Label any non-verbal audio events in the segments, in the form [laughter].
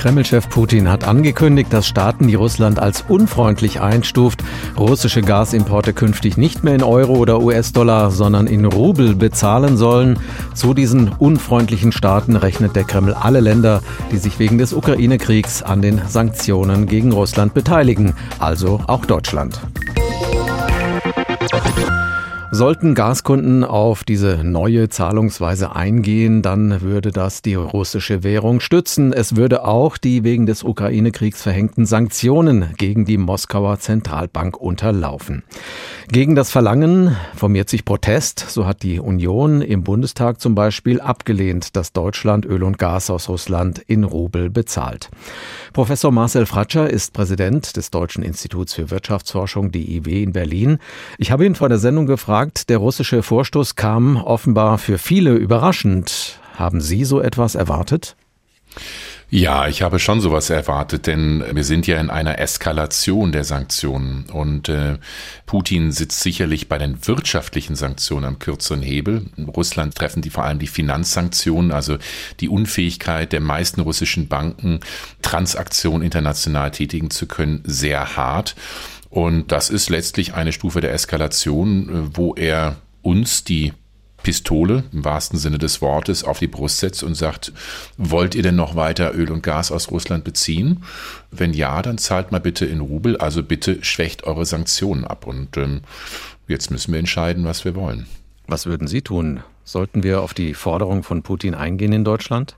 Kreml-Chef Putin hat angekündigt, dass Staaten, die Russland als unfreundlich einstuft, russische Gasimporte künftig nicht mehr in Euro oder US-Dollar, sondern in Rubel bezahlen sollen. Zu diesen unfreundlichen Staaten rechnet der Kreml alle Länder, die sich wegen des Ukraine-Kriegs an den Sanktionen gegen Russland beteiligen, also auch Deutschland. Sollten Gaskunden auf diese neue Zahlungsweise eingehen, dann würde das die russische Währung stützen. Es würde auch die wegen des Ukraine-Kriegs verhängten Sanktionen gegen die Moskauer Zentralbank unterlaufen. Gegen das Verlangen formiert sich Protest. So hat die Union im Bundestag zum Beispiel abgelehnt, dass Deutschland Öl und Gas aus Russland in Rubel bezahlt. Professor Marcel Fratscher ist Präsident des Deutschen Instituts für Wirtschaftsforschung DIW in Berlin. Ich habe ihn vor der Sendung gefragt, der russische Vorstoß kam offenbar für viele überraschend. Haben Sie so etwas erwartet? Ja, ich habe schon sowas erwartet, denn wir sind ja in einer Eskalation der Sanktionen und äh, Putin sitzt sicherlich bei den wirtschaftlichen Sanktionen am kürzeren Hebel. In Russland treffen die vor allem die Finanzsanktionen, also die Unfähigkeit der meisten russischen Banken, Transaktionen international tätigen zu können, sehr hart. Und das ist letztlich eine Stufe der Eskalation, äh, wo er uns, die Pistole im wahrsten Sinne des Wortes auf die Brust setzt und sagt, wollt ihr denn noch weiter Öl und Gas aus Russland beziehen? Wenn ja, dann zahlt mal bitte in Rubel, also bitte schwächt eure Sanktionen ab. Und ähm, jetzt müssen wir entscheiden, was wir wollen. Was würden Sie tun? Sollten wir auf die Forderung von Putin eingehen in Deutschland?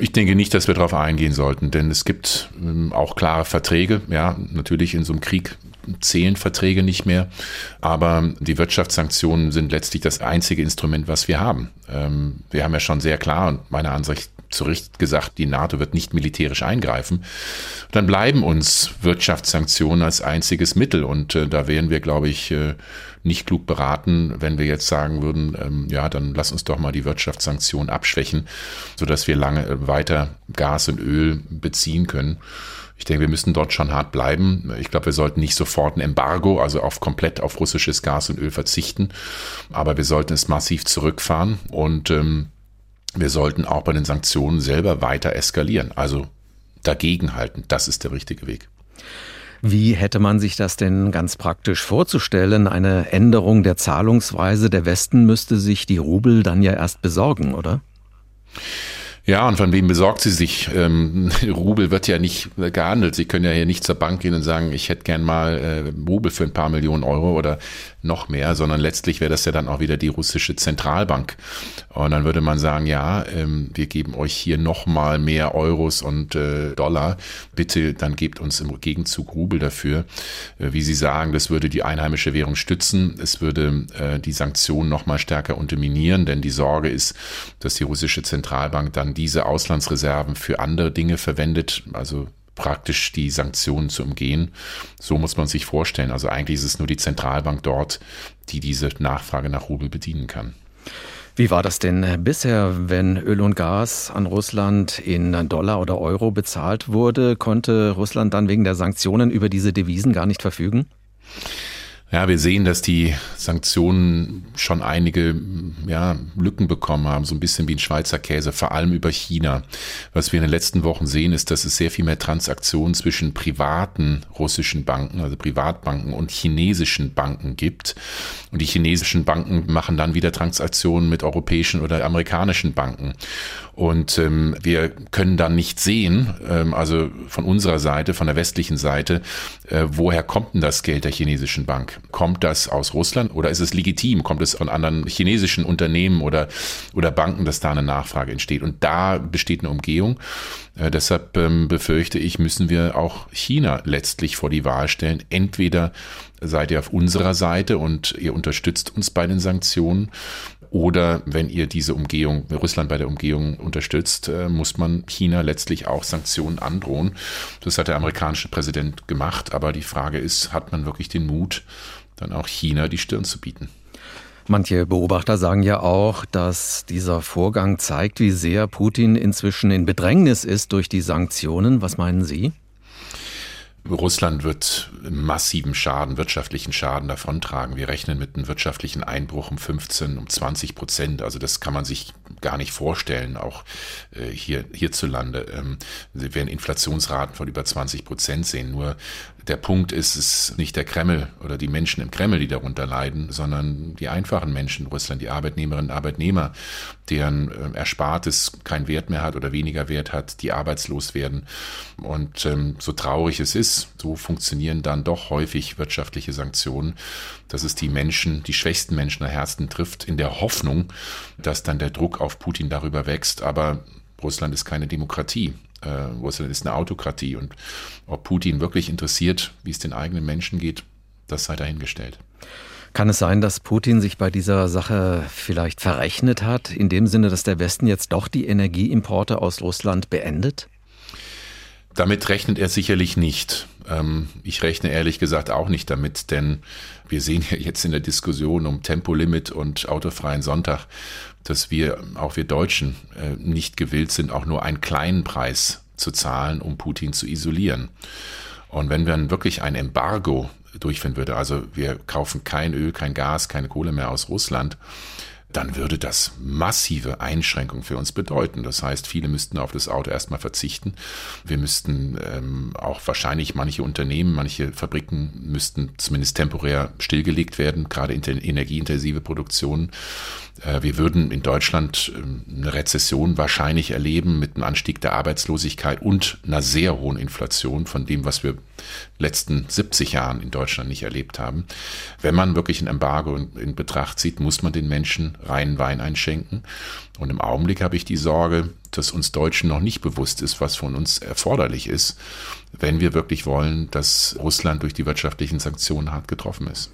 Ich denke nicht, dass wir darauf eingehen sollten, denn es gibt ähm, auch klare Verträge. Ja, natürlich in so einem Krieg zählen Verträge nicht mehr. Aber die Wirtschaftssanktionen sind letztlich das einzige Instrument, was wir haben. Ähm, wir haben ja schon sehr klar und meiner Ansicht zu Recht gesagt, die NATO wird nicht militärisch eingreifen. Dann bleiben uns Wirtschaftssanktionen als einziges Mittel. Und äh, da wären wir, glaube ich, äh, nicht klug beraten, wenn wir jetzt sagen würden, ähm, ja, dann lass uns doch mal die Wirtschaftssanktionen abschwächen, sodass wir lange äh, weiter Gas und Öl beziehen können. Ich denke, wir müssen dort schon hart bleiben. Ich glaube, wir sollten nicht sofort ein Embargo, also auf komplett auf russisches Gas und Öl verzichten, aber wir sollten es massiv zurückfahren und ähm, wir sollten auch bei den Sanktionen selber weiter eskalieren, also dagegenhalten. Das ist der richtige Weg. Wie hätte man sich das denn ganz praktisch vorzustellen? Eine Änderung der Zahlungsweise der Westen müsste sich die Rubel dann ja erst besorgen, oder? Ja, und von wem besorgt sie sich? Ähm, [laughs] Rubel wird ja nicht gehandelt. Sie können ja hier nicht zur Bank gehen und sagen, ich hätte gern mal äh, Rubel für ein paar Millionen Euro oder noch mehr, sondern letztlich wäre das ja dann auch wieder die russische Zentralbank. Und dann würde man sagen, ja, ähm, wir geben euch hier noch mal mehr Euros und äh, Dollar. Bitte, dann gebt uns im Gegenzug Rubel dafür. Äh, wie Sie sagen, das würde die einheimische Währung stützen. Es würde äh, die Sanktionen noch mal stärker unterminieren, denn die Sorge ist, dass die russische Zentralbank dann diese Auslandsreserven für andere Dinge verwendet, also praktisch die Sanktionen zu umgehen. So muss man sich vorstellen. Also eigentlich ist es nur die Zentralbank dort, die diese Nachfrage nach Rubel bedienen kann. Wie war das denn bisher, wenn Öl und Gas an Russland in Dollar oder Euro bezahlt wurde? Konnte Russland dann wegen der Sanktionen über diese Devisen gar nicht verfügen? Ja, wir sehen, dass die Sanktionen schon einige ja, Lücken bekommen haben, so ein bisschen wie ein Schweizer Käse, vor allem über China. Was wir in den letzten Wochen sehen, ist, dass es sehr viel mehr Transaktionen zwischen privaten russischen Banken, also Privatbanken und chinesischen Banken gibt. Und die chinesischen Banken machen dann wieder Transaktionen mit europäischen oder amerikanischen Banken. Und ähm, wir können dann nicht sehen, ähm, also von unserer Seite, von der westlichen Seite, äh, woher kommt denn das Geld der chinesischen Bank? Kommt das aus Russland oder ist es legitim? Kommt es von anderen chinesischen Unternehmen oder, oder Banken, dass da eine Nachfrage entsteht? Und da besteht eine Umgehung. Äh, deshalb ähm, befürchte ich, müssen wir auch China letztlich vor die Wahl stellen. Entweder seid ihr auf unserer Seite und ihr unterstützt uns bei den Sanktionen oder wenn ihr diese Umgehung, Russland bei der Umgehung unterstützt, äh, muss man China letztlich auch Sanktionen androhen. Das hat der amerikanische Präsident gemacht, aber die Frage ist, hat man wirklich den Mut, dann auch China die Stirn zu bieten? Manche Beobachter sagen ja auch, dass dieser Vorgang zeigt, wie sehr Putin inzwischen in Bedrängnis ist durch die Sanktionen. Was meinen Sie? Russland wird massiven Schaden, wirtschaftlichen Schaden davontragen. Wir rechnen mit einem wirtschaftlichen Einbruch um 15, um 20 Prozent. Also das kann man sich gar nicht vorstellen, auch äh, hier hierzulande. Ähm, Sie werden Inflationsraten von über 20 Prozent sehen. Nur der Punkt ist, es ist nicht der Kreml oder die Menschen im Kreml, die darunter leiden, sondern die einfachen Menschen in Russland, die Arbeitnehmerinnen und Arbeitnehmer, deren äh, Erspartes keinen Wert mehr hat oder weniger Wert hat, die arbeitslos werden. Und ähm, so traurig es ist, so funktionieren dann doch häufig wirtschaftliche Sanktionen, dass es die Menschen, die schwächsten Menschen am Herzen trifft, in der Hoffnung, dass dann der Druck auf Putin darüber wächst. Aber Russland ist keine Demokratie. Äh, Russland ist eine Autokratie. Und ob Putin wirklich interessiert, wie es den eigenen Menschen geht, das sei dahingestellt. Kann es sein, dass Putin sich bei dieser Sache vielleicht verrechnet hat, in dem Sinne, dass der Westen jetzt doch die Energieimporte aus Russland beendet? Damit rechnet er sicherlich nicht. Ähm, ich rechne ehrlich gesagt auch nicht damit, denn wir sehen ja jetzt in der Diskussion um Tempolimit und autofreien Sonntag, dass wir, auch wir Deutschen, äh, nicht gewillt sind, auch nur einen kleinen Preis zu zahlen, um Putin zu isolieren. Und wenn wir wirklich ein Embargo durchführen würde, also wir kaufen kein Öl, kein Gas, keine Kohle mehr aus Russland, dann würde das massive Einschränkungen für uns bedeuten. Das heißt, viele müssten auf das Auto erstmal verzichten. Wir müssten ähm, auch wahrscheinlich manche Unternehmen, manche Fabriken müssten zumindest temporär stillgelegt werden, gerade in energieintensive Produktionen. Äh, wir würden in Deutschland ähm, eine Rezession wahrscheinlich erleben mit einem Anstieg der Arbeitslosigkeit und einer sehr hohen Inflation von dem, was wir letzten 70 Jahren in Deutschland nicht erlebt haben. Wenn man wirklich ein Embargo in Betracht zieht, muss man den Menschen reinen Wein einschenken. Und im Augenblick habe ich die Sorge, dass uns Deutschen noch nicht bewusst ist, was von uns erforderlich ist, wenn wir wirklich wollen, dass Russland durch die wirtschaftlichen Sanktionen hart getroffen ist.